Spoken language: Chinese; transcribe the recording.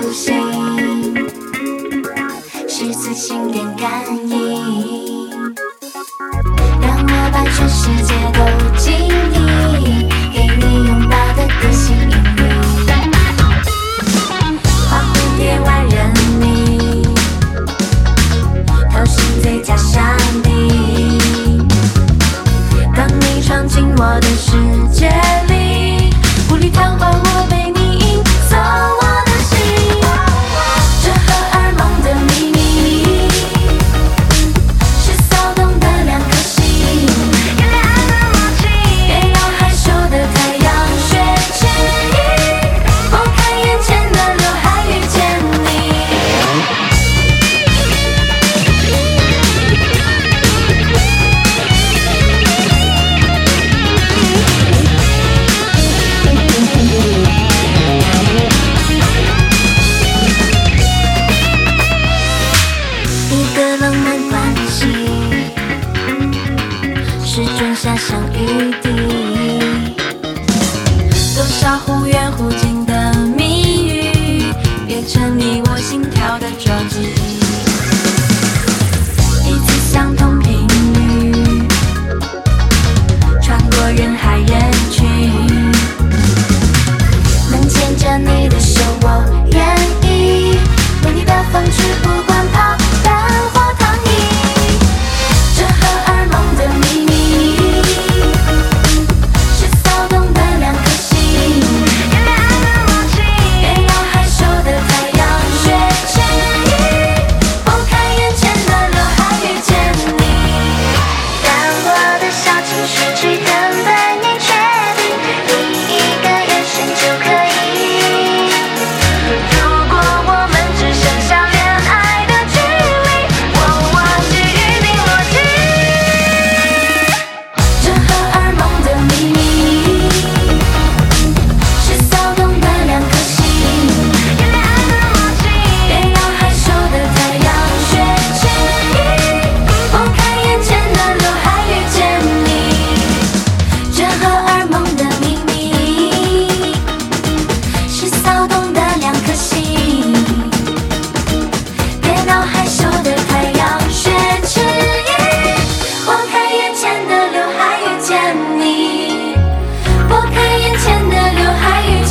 流星，是次星电感应，让我把全世界。家乡雨滴，多少忽远忽近的谜语，变成你我心跳的撞击。害羞的太阳学迟疑，拨开眼前的刘海遇见你，拨开眼前的刘海。